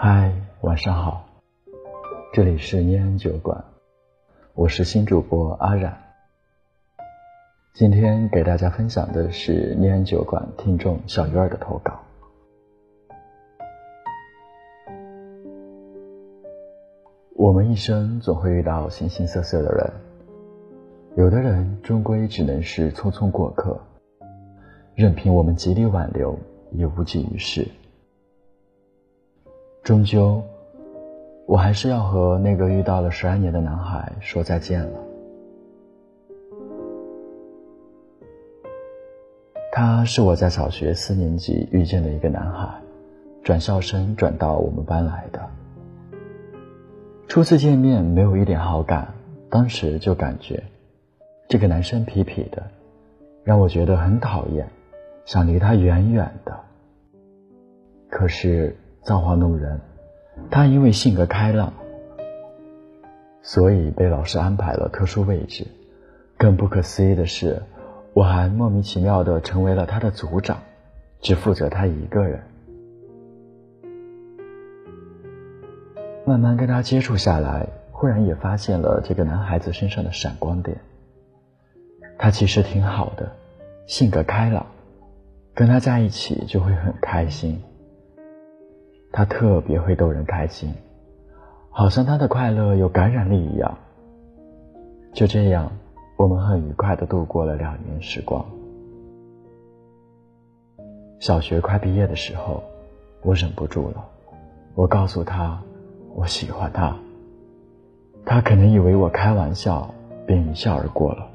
嗨，晚上好，这里是念安酒馆，我是新主播阿冉。今天给大家分享的是念安酒馆听众小鱼儿的投稿。我们一生总会遇到形形色色的人，有的人终归只能是匆匆过客，任凭我们极力挽留，也无济于事。终究，我还是要和那个遇到了十二年的男孩说再见了。他是我在小学四年级遇见的一个男孩，转校生转到我们班来的。初次见面没有一点好感，当时就感觉这个男生痞痞的，让我觉得很讨厌，想离他远远的。可是。造化弄人，他因为性格开朗，所以被老师安排了特殊位置。更不可思议的是，我还莫名其妙的成为了他的组长，只负责他一个人。慢慢跟他接触下来，忽然也发现了这个男孩子身上的闪光点。他其实挺好的，性格开朗，跟他在一起就会很开心。他特别会逗人开心，好像他的快乐有感染力一样。就这样，我们很愉快的度过了两年时光。小学快毕业的时候，我忍不住了，我告诉他我喜欢他。他可能以为我开玩笑，便一笑而过了。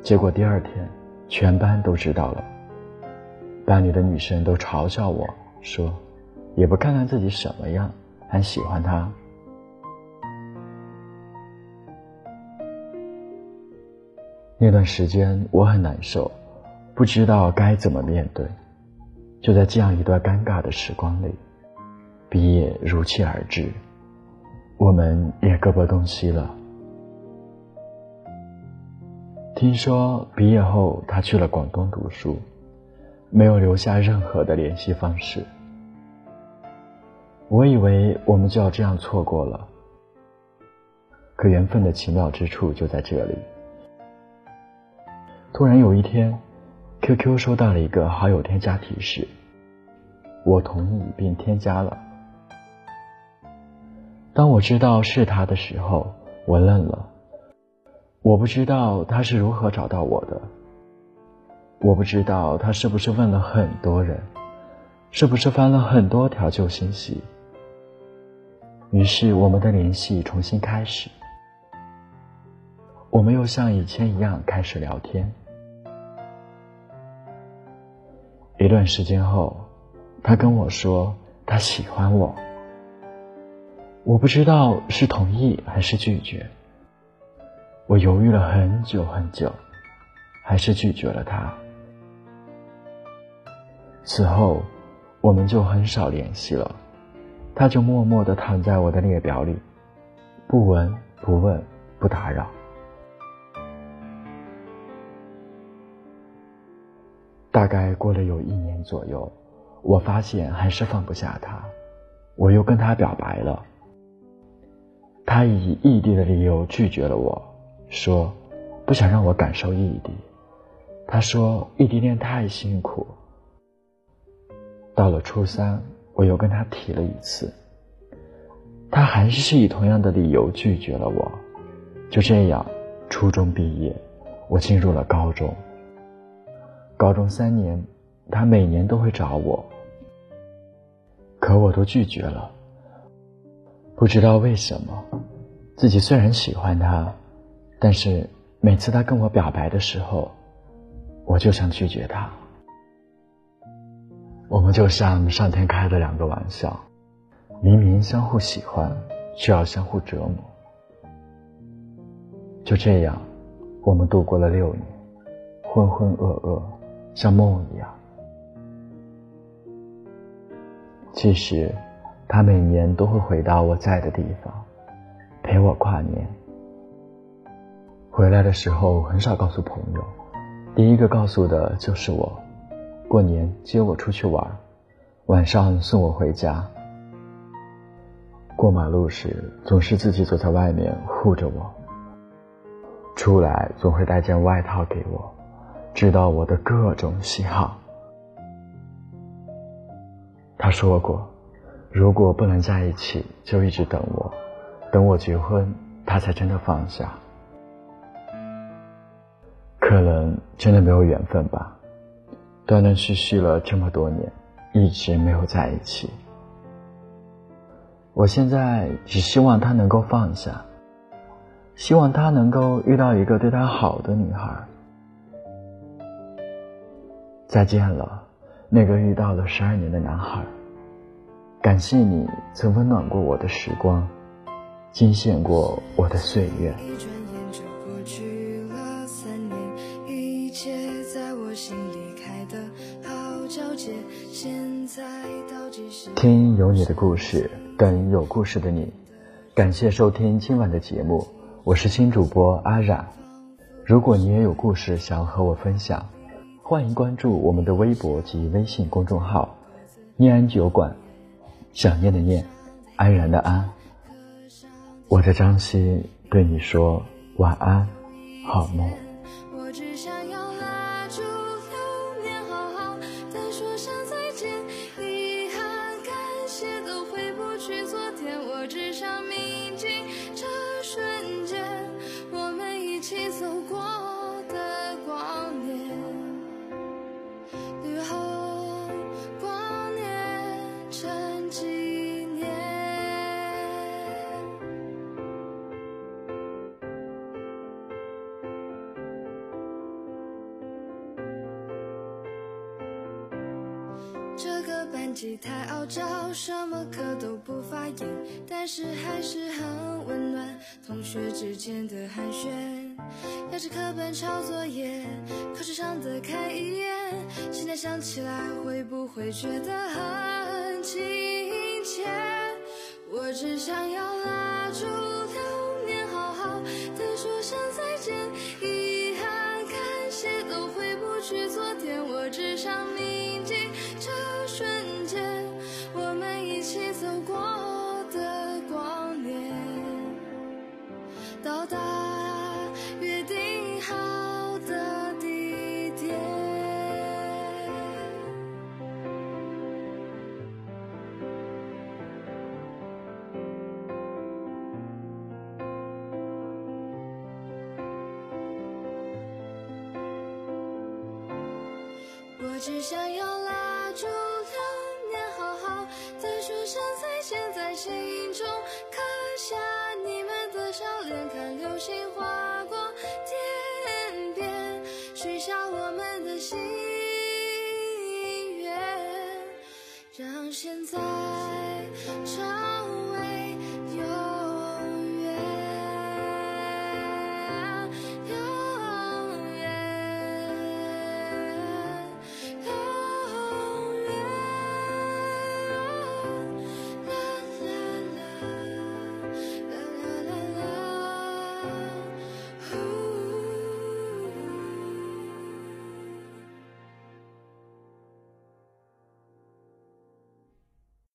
结果第二天，全班都知道了，班里的女生都嘲笑我。说，也不看看自己什么样，还喜欢他。那段时间我很难受，不知道该怎么面对。就在这样一段尴尬的时光里，毕业如期而至，我们也各奔东西了。听说毕业后他去了广东读书。没有留下任何的联系方式，我以为我们就要这样错过了。可缘分的奇妙之处就在这里。突然有一天，QQ 收到了一个好友添加提示，我同意并添加了。当我知道是他的时候，我愣了，我不知道他是如何找到我的。我不知道他是不是问了很多人，是不是翻了很多条旧信息。于是我们的联系重新开始，我们又像以前一样开始聊天。一段时间后，他跟我说他喜欢我，我不知道是同意还是拒绝。我犹豫了很久很久，还是拒绝了他。此后，我们就很少联系了。他就默默地躺在我的列表里，不闻不问不打扰。大概过了有一年左右，我发现还是放不下他，我又跟他表白了。他以异地的理由拒绝了我，说不想让我感受异地。他说异地恋太辛苦。到了初三，我又跟他提了一次，他还是以同样的理由拒绝了我。就这样，初中毕业，我进入了高中。高中三年，他每年都会找我，可我都拒绝了。不知道为什么，自己虽然喜欢他，但是每次他跟我表白的时候，我就想拒绝他。我们就像上天开的两个玩笑，明明相互喜欢，却要相互折磨。就这样，我们度过了六年，浑浑噩噩，像梦一样。其实，他每年都会回到我在的地方，陪我跨年。回来的时候很少告诉朋友，第一个告诉的就是我。过年接我出去玩，晚上送我回家。过马路时总是自己坐在外面护着我，出来总会带件外套给我，知道我的各种喜好。他说过，如果不能在一起，就一直等我，等我结婚，他才真的放下。可能真的没有缘分吧，断断续续了这么多年，一直没有在一起。我现在只希望他能够放下，希望他能够遇到一个对他好的女孩。再见了，那个遇到了十二年的男孩。感谢你曾温暖过我的时光，惊现过我的岁月。听有你的故事，等有故事的你。感谢收听今晚的节目，我是新主播阿冉。如果你也有故事想要和我分享，欢迎关注我们的微博及微信公众号“念安酒馆”。想念的念，安然的安。我的张希对你说晚安，好梦。这个班级太傲娇，什么课都不发言，但是还是很温暖。同学之间的寒暄，压着课本抄作业，考试上的看一眼。现在想起来，会不会觉得很亲切？我只想要拉住我只想要拉住流年，好好的说声再见，在心中刻下你们的笑脸，看流星划过天边，许下我们的心愿，让现在。